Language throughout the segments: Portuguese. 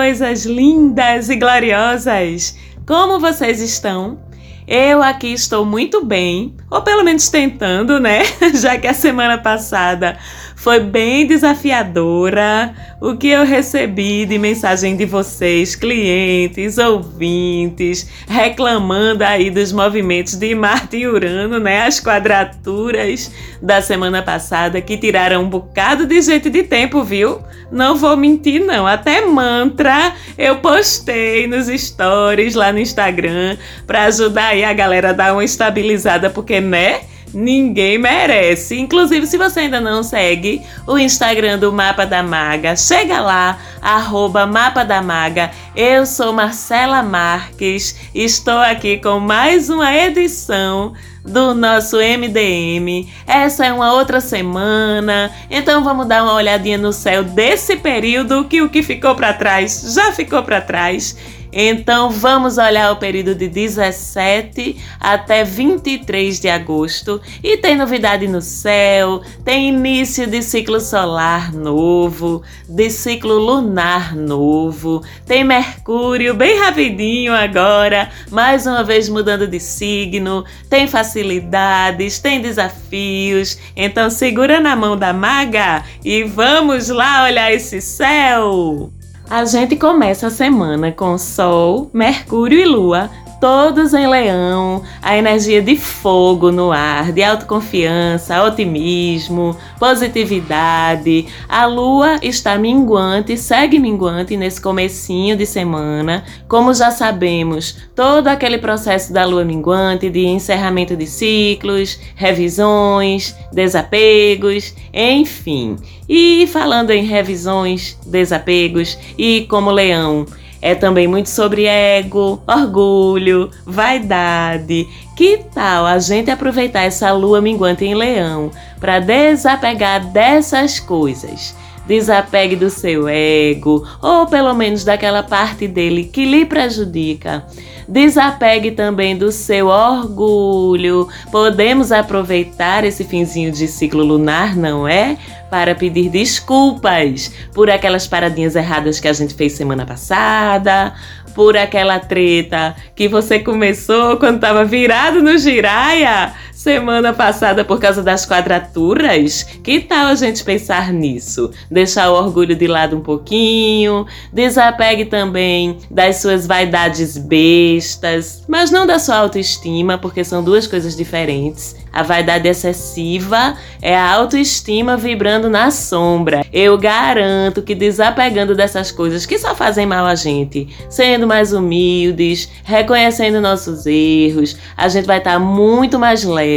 Coisas lindas e gloriosas! Como vocês estão? Eu aqui estou muito bem, ou pelo menos tentando, né? Já que a semana passada foi bem desafiadora o que eu recebi de mensagem de vocês, clientes, ouvintes, reclamando aí dos movimentos de Marte e Urano, né? As quadraturas da semana passada que tiraram um bocado de jeito de tempo, viu? Não vou mentir, não. Até mantra eu postei nos stories lá no Instagram para ajudar aí a galera a dar uma estabilizada, porque, né? Ninguém merece. Inclusive, se você ainda não segue o Instagram do Mapa da Maga, chega lá, arroba Mapa da Maga. Eu sou Marcela Marques, estou aqui com mais uma edição do nosso MDM. Essa é uma outra semana, então vamos dar uma olhadinha no céu desse período que o que ficou para trás já ficou para trás então vamos olhar o período de 17 até 23 de agosto e tem novidade no céu, tem início de ciclo solar novo, de ciclo lunar novo, tem Mercúrio bem rapidinho agora, mais uma vez mudando de signo, tem facilidades, tem desafios. Então segura na mão da maga e vamos lá olhar esse céu. A gente começa a semana com Sol, Mercúrio e Lua todos em leão, a energia de fogo no ar, de autoconfiança, otimismo, positividade. A lua está minguante, segue minguante nesse comecinho de semana. Como já sabemos, todo aquele processo da lua minguante de encerramento de ciclos, revisões, desapegos, enfim. E falando em revisões, desapegos e como leão, é também muito sobre ego, orgulho, vaidade. Que tal a gente aproveitar essa lua minguante em leão para desapegar dessas coisas? Desapegue do seu ego, ou pelo menos daquela parte dele que lhe prejudica. Desapegue também do seu orgulho. Podemos aproveitar esse finzinho de ciclo lunar, não é? Para pedir desculpas por aquelas paradinhas erradas que a gente fez semana passada, por aquela treta que você começou quando estava virado no giraia semana passada por causa das quadraturas? Que tal a gente pensar nisso? Deixar o orgulho de lado um pouquinho, desapegue também das suas vaidades bestas, mas não da sua autoestima, porque são duas coisas diferentes. A vaidade excessiva é a autoestima vibrando na sombra. Eu garanto que desapegando dessas coisas que só fazem mal a gente, sendo mais humildes, reconhecendo nossos erros, a gente vai estar muito mais leve,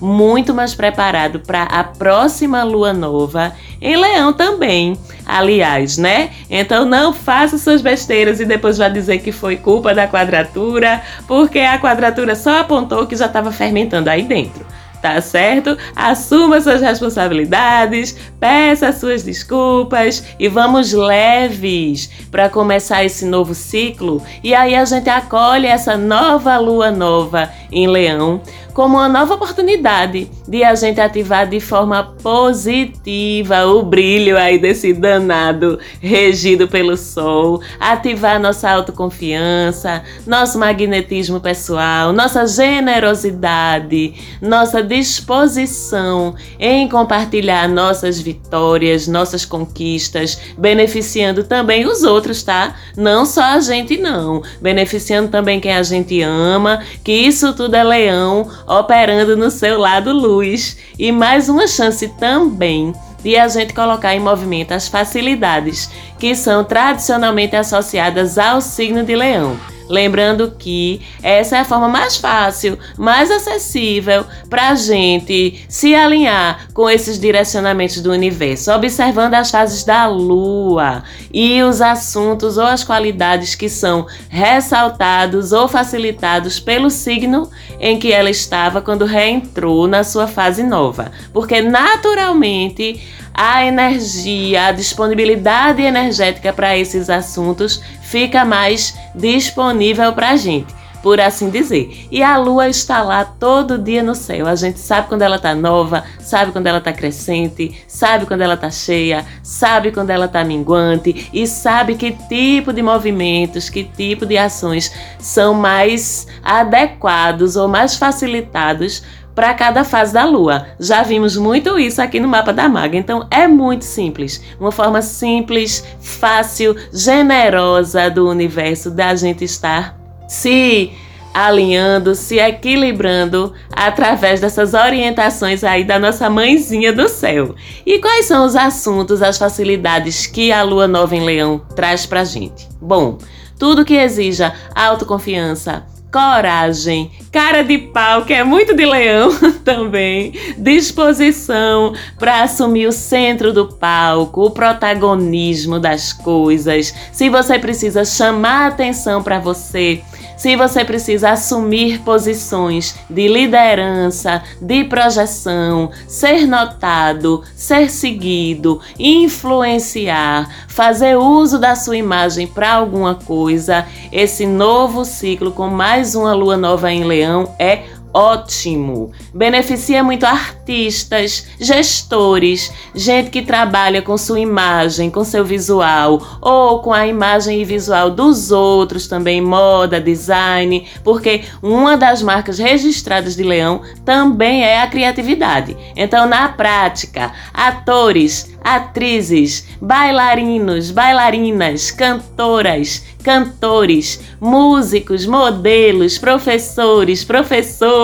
muito mais preparado para a próxima lua nova em Leão também. Aliás, né? Então não faça suas besteiras e depois vá dizer que foi culpa da quadratura, porque a quadratura só apontou que já estava fermentando aí dentro tá certo? Assuma suas responsabilidades, peça suas desculpas e vamos leves para começar esse novo ciclo. E aí a gente acolhe essa nova lua nova em Leão como uma nova oportunidade de a gente ativar de forma positiva o brilho aí desse danado regido pelo sol, ativar nossa autoconfiança, nosso magnetismo pessoal, nossa generosidade, nossa disposição em compartilhar nossas vitórias, nossas conquistas, beneficiando também os outros, tá? Não só a gente não, beneficiando também quem a gente ama, que isso tudo é leão operando no seu lado luz. E mais uma chance também de a gente colocar em movimento as facilidades que são tradicionalmente associadas ao signo de Leão. Lembrando que essa é a forma mais fácil, mais acessível para a gente se alinhar com esses direcionamentos do universo, observando as fases da Lua e os assuntos ou as qualidades que são ressaltados ou facilitados pelo signo em que ela estava quando reentrou na sua fase nova. Porque naturalmente a energia, a disponibilidade energética para esses assuntos fica mais disponível para a gente. por assim dizer. E a lua está lá todo dia no céu. A gente sabe quando ela está nova, sabe quando ela está crescente, sabe quando ela está cheia, sabe quando ela está minguante e sabe que tipo de movimentos, que tipo de ações são mais adequados ou mais facilitados para cada fase da lua. Já vimos muito isso aqui no mapa da maga, então é muito simples. Uma forma simples, fácil, generosa do universo da gente estar se alinhando, se equilibrando através dessas orientações aí da nossa mãezinha do céu. E quais são os assuntos, as facilidades que a lua nova em Leão traz pra gente? Bom, tudo que exija autoconfiança, coragem, cara de pau, que é muito de leão também, disposição para assumir o centro do palco, o protagonismo das coisas. Se você precisa chamar atenção para você, se você precisa assumir posições de liderança, de projeção, ser notado, ser seguido, influenciar, fazer uso da sua imagem para alguma coisa, esse novo ciclo com mais uma lua nova em Leão é ótimo. Beneficia muito artistas, gestores, gente que trabalha com sua imagem, com seu visual ou com a imagem e visual dos outros também, moda, design, porque uma das marcas registradas de Leão também é a criatividade. Então, na prática, atores, atrizes, bailarinos, bailarinas, cantoras, cantores, músicos, modelos, professores, professoras,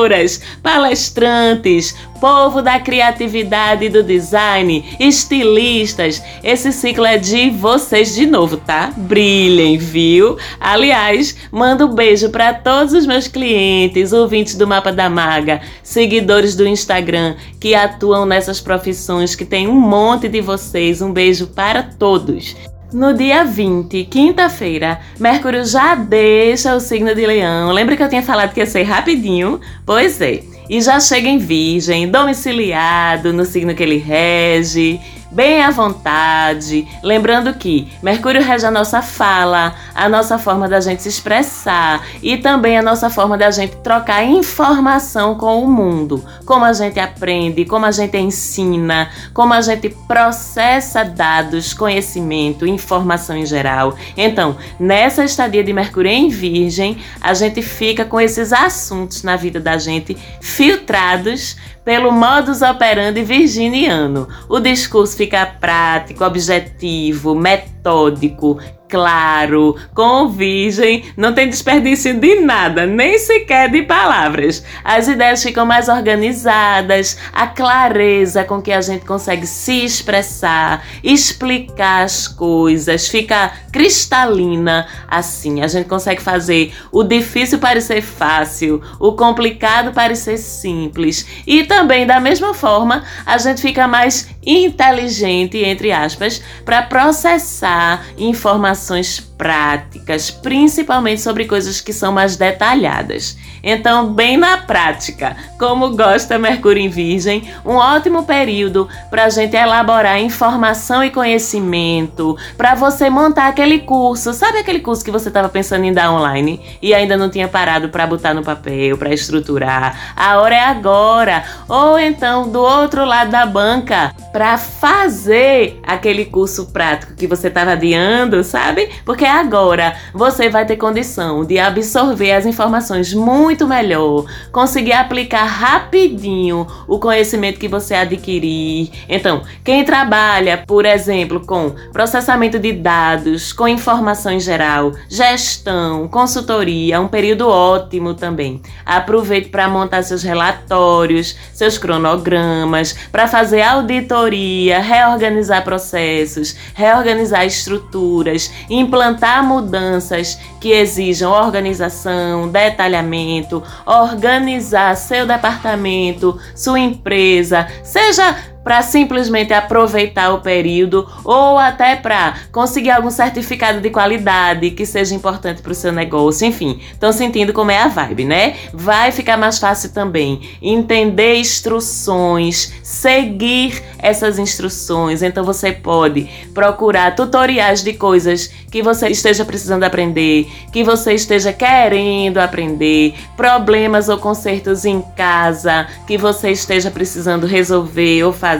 palestrantes, povo da criatividade e do design, estilistas. Esse ciclo é de vocês de novo, tá? Brilhem, viu? Aliás, mando um beijo para todos os meus clientes, ouvintes do Mapa da Maga, seguidores do Instagram que atuam nessas profissões, que tem um monte de vocês. Um beijo para todos. No dia 20, quinta-feira, Mercúrio já deixa o signo de Leão. Lembra que eu tinha falado que ia ser rapidinho? Pois é. E já chega em Virgem, domiciliado no signo que ele rege bem à vontade. Lembrando que Mercúrio rege a nossa fala, a nossa forma da gente se expressar e também a nossa forma da gente trocar informação com o mundo. Como a gente aprende, como a gente ensina, como a gente processa dados, conhecimento, informação em geral. Então, nessa estadia de Mercúrio em Virgem, a gente fica com esses assuntos na vida da gente filtrados pelo modus operandi virginiano. O discurso fica prático, objetivo, metódico, claro, com virgem, não tem desperdício de nada, nem sequer de palavras. As ideias ficam mais organizadas, a clareza com que a gente consegue se expressar, explicar as coisas, fica cristalina assim. A gente consegue fazer o difícil parecer fácil, o complicado parecer simples. E também, da mesma forma, a gente fica mais inteligente, entre aspas, para processar informações práticas, principalmente sobre coisas que são mais detalhadas. Então, bem na prática, como gosta Mercúrio em Virgem, um ótimo período para a gente elaborar informação e conhecimento, para você montar aquele curso, sabe aquele curso que você estava pensando em dar online e ainda não tinha parado para botar no papel, para estruturar. A hora é agora. Ou então, do outro lado da banca, para fazer aquele curso prático que você estava adiando, sabe? Porque agora você vai ter condição de absorver as informações muito melhor, conseguir aplicar rapidinho o conhecimento que você adquirir. Então, quem trabalha, por exemplo, com processamento de dados, com informação em geral, gestão, consultoria, é um período ótimo também. Aproveite para montar seus relatórios, seus cronogramas, para fazer auditoria, reorganizar processos, reorganizar estruturas, implantar mudanças que exijam organização, detalhamento, organizar seu departamento, sua empresa, seja para simplesmente aproveitar o período ou até para conseguir algum certificado de qualidade que seja importante para o seu negócio, enfim. Estão sentindo como é a vibe, né? Vai ficar mais fácil também entender instruções, seguir essas instruções. Então você pode procurar tutoriais de coisas que você esteja precisando aprender, que você esteja querendo aprender, problemas ou consertos em casa que você esteja precisando resolver ou fazer,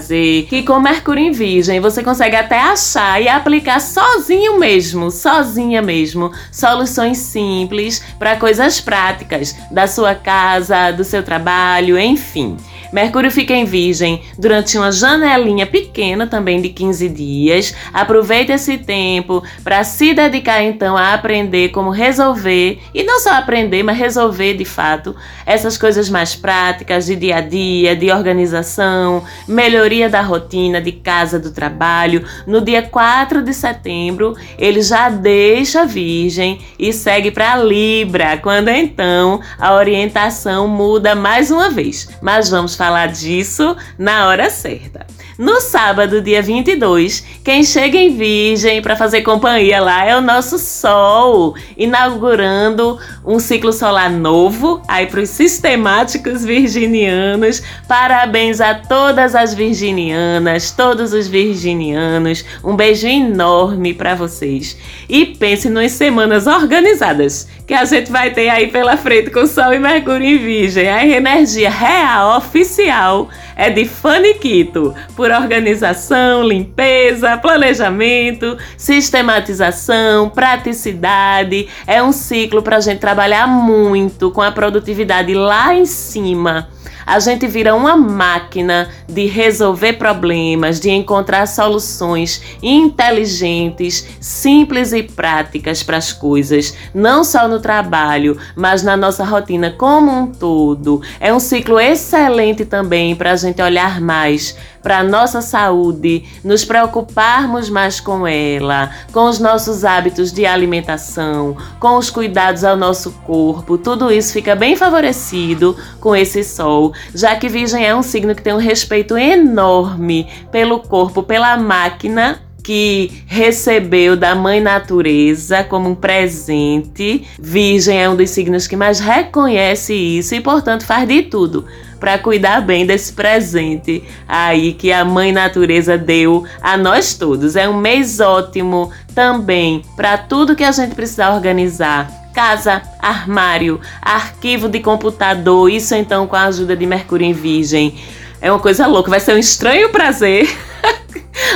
que com Mercúrio em Virgem você consegue até achar e aplicar sozinho mesmo, sozinha mesmo, soluções simples para coisas práticas da sua casa, do seu trabalho, enfim. Mercúrio fica em Virgem durante uma janelinha pequena também de 15 dias. Aproveite esse tempo para se dedicar então a aprender como resolver e não só aprender, mas resolver de fato essas coisas mais práticas de dia a dia, de organização, melhoria da rotina de casa, do trabalho. No dia 4 de setembro, ele já deixa Virgem e segue para Libra, quando então a orientação muda mais uma vez. Mas vamos falar disso na hora certa. No sábado, dia 22, quem chega em Virgem para fazer companhia lá é o nosso Sol, inaugurando um ciclo solar novo aí para os sistemáticos virginianos. Parabéns a todas as virginianas, todos os virginianos. Um beijo enorme para vocês. E pense nas semanas organizadas que a gente vai ter aí pela frente com Sol e Mercúrio em Virgem. A energia real, oficial, é de faniquito por organização, limpeza, planejamento, sistematização, praticidade. É um ciclo para a gente trabalhar muito com a produtividade lá em cima a gente vira uma máquina de resolver problemas, de encontrar soluções inteligentes, simples e práticas para as coisas, não só no trabalho, mas na nossa rotina como um todo. É um ciclo excelente também para a gente olhar mais para nossa saúde, nos preocuparmos mais com ela, com os nossos hábitos de alimentação, com os cuidados ao nosso corpo. Tudo isso fica bem favorecido com esse sol, já que Virgem é um signo que tem um respeito enorme pelo corpo, pela máquina que recebeu da mãe natureza como um presente. Virgem é um dos signos que mais reconhece isso e, portanto, faz de tudo para cuidar bem desse presente aí que a mãe natureza deu a nós todos. É um mês ótimo também para tudo que a gente precisa organizar casa, armário, arquivo de computador, isso então com a ajuda de Mercúrio em Virgem. É uma coisa louca, vai ser um estranho prazer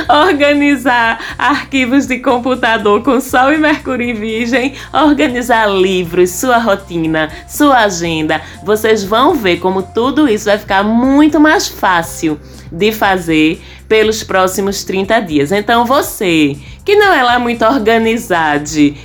organizar arquivos de computador com Sol e Mercúrio em Virgem, organizar livros, sua rotina, sua agenda. Vocês vão ver como tudo isso vai ficar muito mais fácil de fazer pelos próximos 30 dias. Então você que não é lá muito organizada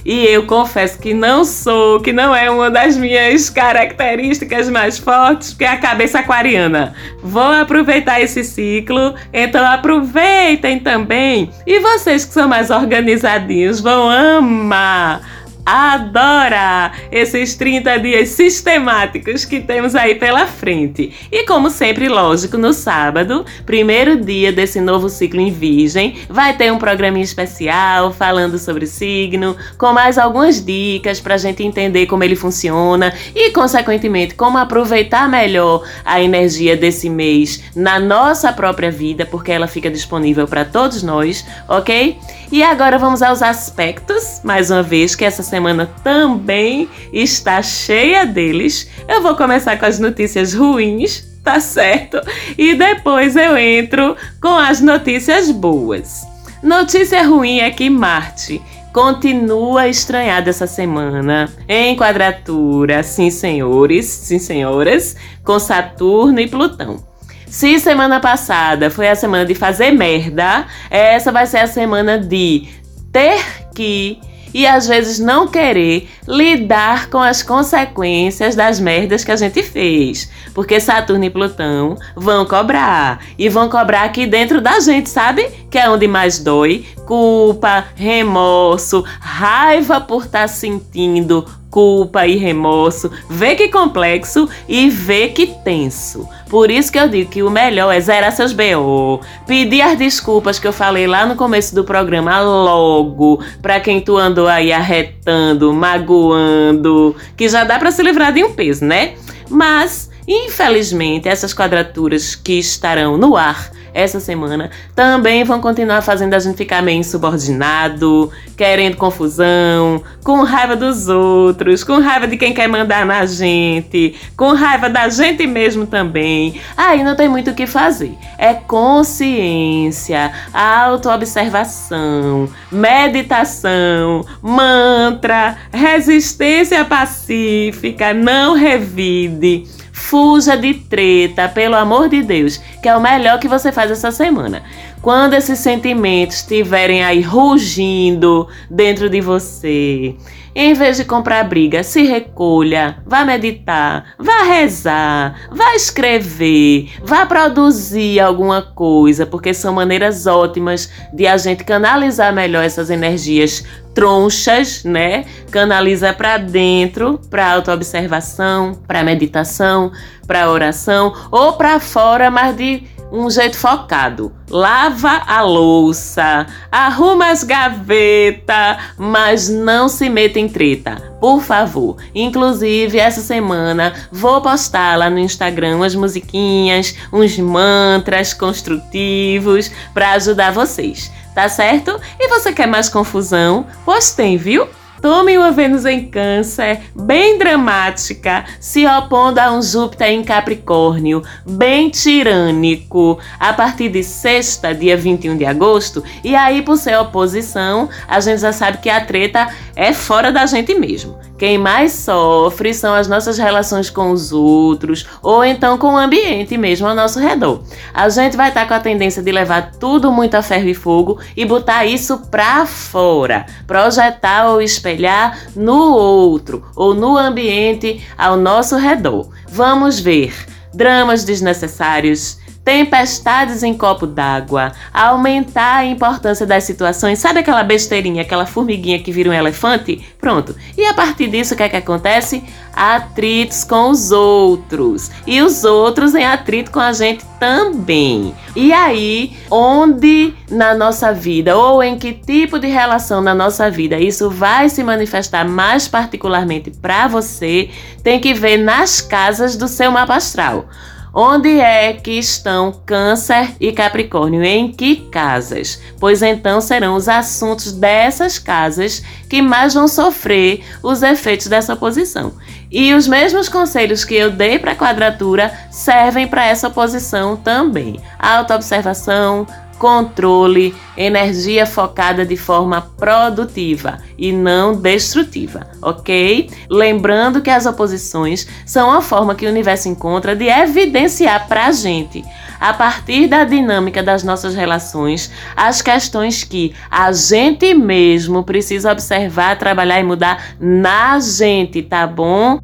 e eu confesso que não sou, que não é uma das minhas características mais fortes, que é a cabeça aquariana. Vou aproveitar esse ciclo, então aproveitem também. E vocês que são mais organizadinhos vão amar adora esses 30 dias sistemáticos que temos aí pela frente. E como sempre, lógico, no sábado, primeiro dia desse novo ciclo em Virgem, vai ter um programinha especial falando sobre signo, com mais algumas dicas para a gente entender como ele funciona e, consequentemente, como aproveitar melhor a energia desse mês na nossa própria vida, porque ela fica disponível para todos nós, ok? E agora vamos aos aspectos, mais uma vez, que essa semana também está cheia deles. Eu vou começar com as notícias ruins, tá certo? E depois eu entro com as notícias boas. Notícia ruim é que Marte continua estranhado essa semana, em quadratura, sim senhores, sim senhoras, com Saturno e Plutão. Se semana passada foi a semana de fazer merda, essa vai ser a semana de ter que e às vezes não querer lidar com as consequências das merdas que a gente fez. Porque Saturno e Plutão vão cobrar. E vão cobrar aqui dentro da gente, sabe? Que é onde mais dói. Culpa, remorso, raiva por estar tá sentindo culpa e remorso. Vê que complexo e vê que tenso. Por isso que eu digo que o melhor é zerar seus BO, pedir as desculpas que eu falei lá no começo do programa logo, para quem tu andou aí arretando, magoando, que já dá para se livrar de um peso, né? Mas, infelizmente, essas quadraturas que estarão no ar essa semana também vão continuar fazendo a gente ficar meio insubordinado, querendo confusão, com raiva dos outros, com raiva de quem quer mandar na gente, com raiva da gente mesmo também. Aí não tem muito o que fazer. É consciência, autoobservação, meditação, mantra, resistência pacífica, não revide Fuja de treta, pelo amor de Deus, que é o melhor que você faz essa semana. Quando esses sentimentos estiverem aí rugindo dentro de você, em vez de comprar briga, se recolha, vá meditar, vá rezar, vá escrever, vá produzir alguma coisa, porque são maneiras ótimas de a gente canalizar melhor essas energias tronchas, né? Canaliza para dentro, para autoobservação, para meditação, para oração ou para fora, mas de um jeito focado. Lava a louça, arruma as gavetas, mas não se meta em treta, por favor. Inclusive, essa semana vou postar lá no Instagram umas musiquinhas, uns mantras construtivos para ajudar vocês tá certo? E você quer mais confusão? Pois tem, viu? Tome uma Vênus em Câncer, bem dramática, se opondo a um Júpiter em Capricórnio, bem tirânico, a partir de sexta, dia 21 de agosto. E aí, por ser oposição, a gente já sabe que a treta é fora da gente mesmo. Quem mais sofre são as nossas relações com os outros ou então com o ambiente mesmo ao nosso redor. A gente vai estar tá com a tendência de levar tudo muito a ferro e fogo e botar isso pra fora, projetar ou espelhar no outro ou no ambiente ao nosso redor. Vamos ver dramas desnecessários tempestades em copo d'água, aumentar a importância das situações. Sabe aquela besteirinha, aquela formiguinha que vira um elefante? Pronto. E a partir disso, o que é que acontece? Atritos com os outros. E os outros em atrito com a gente também. E aí, onde na nossa vida ou em que tipo de relação na nossa vida isso vai se manifestar mais particularmente para você, tem que ver nas casas do seu mapa astral. Onde é que estão Câncer e Capricórnio? Em que casas? Pois então serão os assuntos dessas casas que mais vão sofrer os efeitos dessa posição. E os mesmos conselhos que eu dei para a quadratura servem para essa posição também. Autoobservação, controle, energia focada de forma produtiva e não destrutiva, ok? Lembrando que as oposições são a forma que o universo encontra de evidenciar para a gente, a partir da dinâmica das nossas relações, as questões que a gente mesmo precisa observar, trabalhar e mudar na gente, tá bom?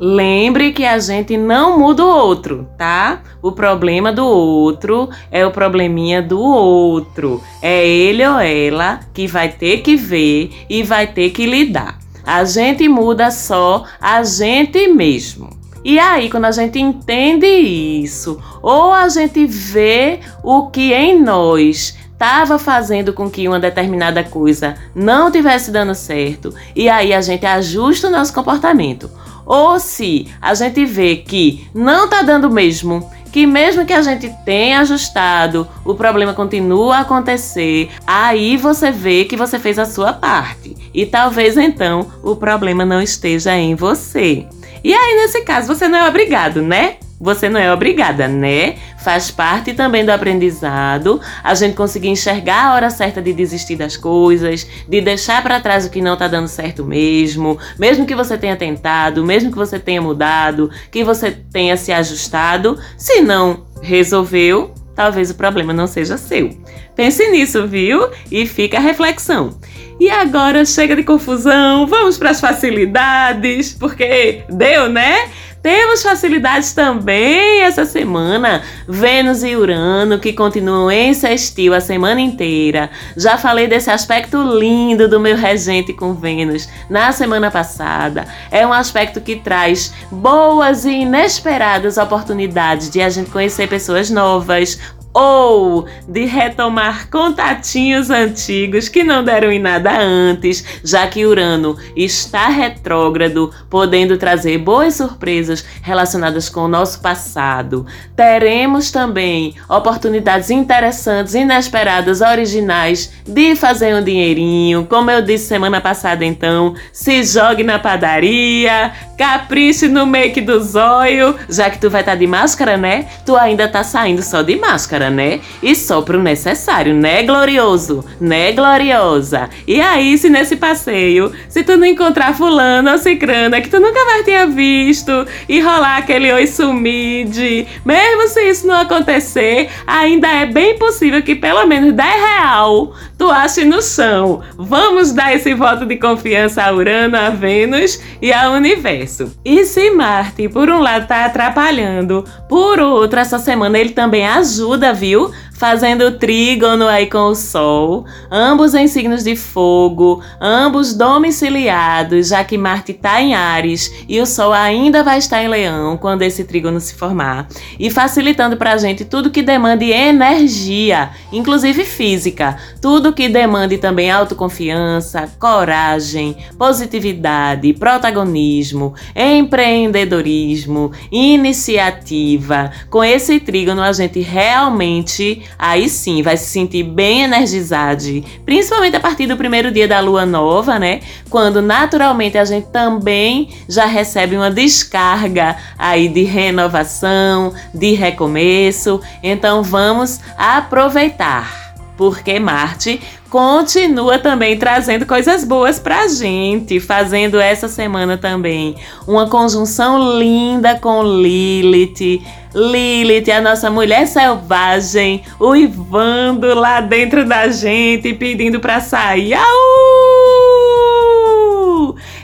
Lembre que a gente não muda o outro, tá? O problema do outro é o probleminha do outro. É ele ou ela que vai ter que ver e vai ter que lidar. A gente muda só a gente mesmo. E aí, quando a gente entende isso, ou a gente vê o que em nós estava fazendo com que uma determinada coisa não tivesse dando certo, e aí a gente ajusta o nosso comportamento ou se a gente vê que não tá dando mesmo, que mesmo que a gente tenha ajustado, o problema continua a acontecer, aí você vê que você fez a sua parte. E talvez então o problema não esteja em você. E aí, nesse caso, você não é obrigado, né? Você não é obrigada, né? Faz parte também do aprendizado a gente conseguir enxergar a hora certa de desistir das coisas, de deixar para trás o que não tá dando certo mesmo, mesmo que você tenha tentado, mesmo que você tenha mudado, que você tenha se ajustado, se não resolveu, talvez o problema não seja seu. Pense nisso, viu? E fica a reflexão. E agora chega de confusão, vamos para as facilidades, porque deu, né? Temos facilidades também essa semana. Vênus e Urano, que continuam em sextil a semana inteira. Já falei desse aspecto lindo do meu regente com Vênus na semana passada. É um aspecto que traz boas e inesperadas oportunidades de a gente conhecer pessoas novas, ou de retomar contatinhos antigos que não deram em nada antes, já que Urano está retrógrado, podendo trazer boas surpresas relacionadas com o nosso passado. Teremos também oportunidades interessantes, inesperadas, originais de fazer um dinheirinho. Como eu disse semana passada, então, se jogue na padaria, capriche no make do zóio, já que tu vai estar tá de máscara, né? Tu ainda tá saindo só de máscara né? E só pro necessário, né, glorioso? Né, gloriosa? E aí, se nesse passeio, se tu não encontrar fulano ou cicrana que tu nunca mais tinha visto e rolar aquele oi sumide, mesmo se isso não acontecer, ainda é bem possível que pelo menos 10 real tu ache no chão. Vamos dar esse voto de confiança a Urano, a Vênus e ao universo. E se Marte, por um lado, tá atrapalhando, por outro, essa semana ele também ajuda viu? Fazendo trígono aí com o Sol, ambos em signos de fogo, ambos domiciliados, já que Marte está em Ares e o Sol ainda vai estar em Leão quando esse trígono se formar, e facilitando para a gente tudo que demande energia, inclusive física, tudo que demande também autoconfiança, coragem, positividade, protagonismo, empreendedorismo, iniciativa. Com esse trígono a gente realmente aí sim vai se sentir bem energizado, principalmente a partir do primeiro dia da lua nova, né? Quando naturalmente a gente também já recebe uma descarga aí de renovação, de recomeço. Então vamos aproveitar porque Marte continua também trazendo coisas boas pra gente, fazendo essa semana também uma conjunção linda com Lilith. Lilith, a nossa mulher selvagem, uivando lá dentro da gente, pedindo pra sair.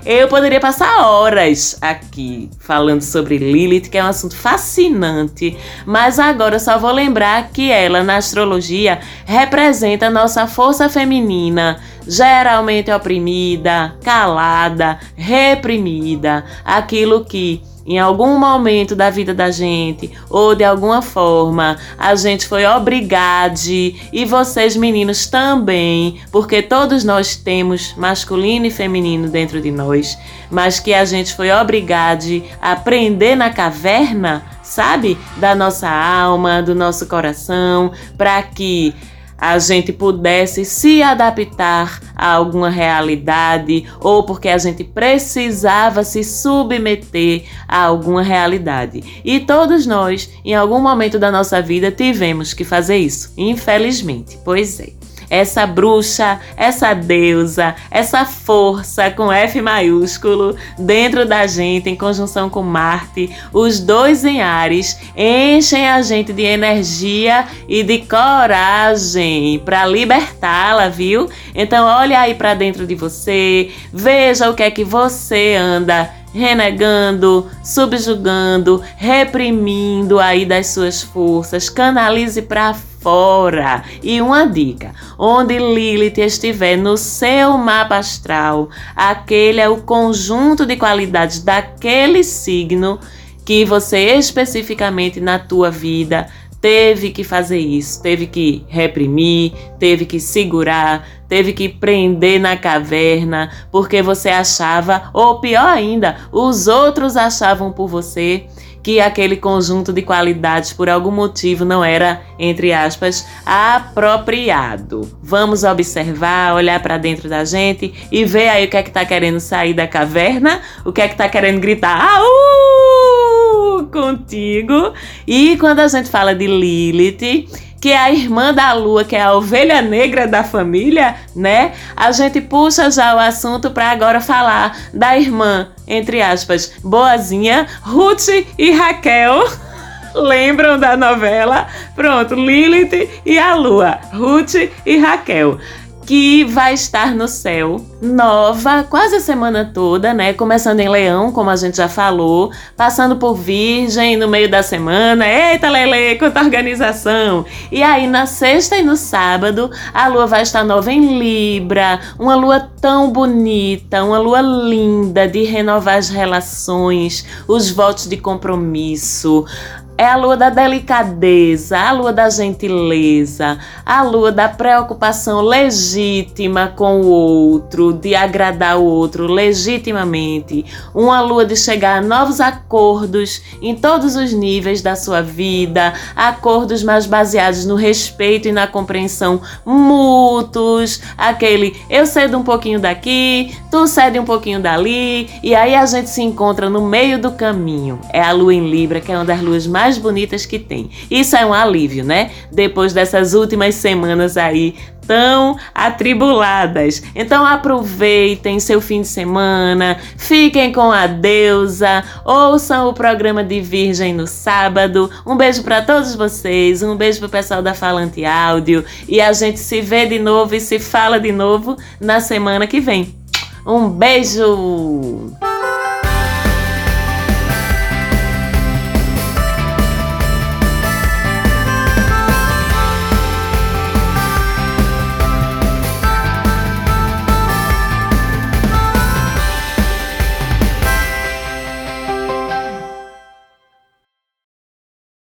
Eu poderia passar horas aqui falando sobre Lilith, que é um assunto fascinante, mas agora só vou lembrar que ela, na astrologia, representa a nossa força feminina, geralmente oprimida, calada, reprimida, aquilo que em algum momento da vida da gente ou de alguma forma a gente foi obrigado e vocês meninos também, porque todos nós temos masculino e feminino dentro de nós, mas que a gente foi obrigado a aprender na caverna, sabe? Da nossa alma, do nosso coração, para que a gente pudesse se adaptar a alguma realidade ou porque a gente precisava se submeter a alguma realidade. E todos nós, em algum momento da nossa vida, tivemos que fazer isso, infelizmente. Pois é essa bruxa, essa deusa, essa força com F maiúsculo dentro da gente, em conjunção com Marte, os dois em Ares, enchem a gente de energia e de coragem para libertá-la, viu? Então olha aí para dentro de você, veja o que é que você anda renegando, subjugando, reprimindo aí das suas forças. Canalize para fora. E uma dica: onde Lilith estiver no seu mapa astral, aquele é o conjunto de qualidades daquele signo que você especificamente na tua vida teve que fazer isso, teve que reprimir, teve que segurar, teve que prender na caverna, porque você achava, ou pior ainda, os outros achavam por você que aquele conjunto de qualidades por algum motivo não era, entre aspas, apropriado. Vamos observar, olhar para dentro da gente e ver aí o que é que tá querendo sair da caverna, o que é que tá querendo gritar. Au! Contigo. E quando a gente fala de Lilith, que é a irmã da lua, que é a ovelha negra da família, né? A gente puxa já o assunto para agora falar da irmã, entre aspas, boazinha, Ruth e Raquel. Lembram da novela? Pronto, Lilith e a lua, Ruth e Raquel que vai estar no céu, nova, quase a semana toda, né? Começando em Leão, como a gente já falou, passando por Virgem no meio da semana. Eita, Lele, quanta organização! E aí, na sexta e no sábado, a lua vai estar nova em Libra, uma lua tão bonita, uma lua linda de renovar as relações, os votos de compromisso, é a lua da delicadeza, a lua da gentileza, a lua da preocupação legítima com o outro, de agradar o outro legitimamente. Uma lua de chegar a novos acordos em todos os níveis da sua vida, acordos mais baseados no respeito e na compreensão mútuos, aquele eu cedo um pouquinho daqui, tu cede um pouquinho dali, e aí a gente se encontra no meio do caminho. É a lua em Libra, que é uma das luas mais mais bonitas que tem. Isso é um alívio, né? Depois dessas últimas semanas aí tão atribuladas. Então aproveitem seu fim de semana, fiquem com a deusa, ouçam o programa de Virgem no sábado. Um beijo para todos vocês, um beijo pro pessoal da Falante Áudio e a gente se vê de novo e se fala de novo na semana que vem. Um beijo!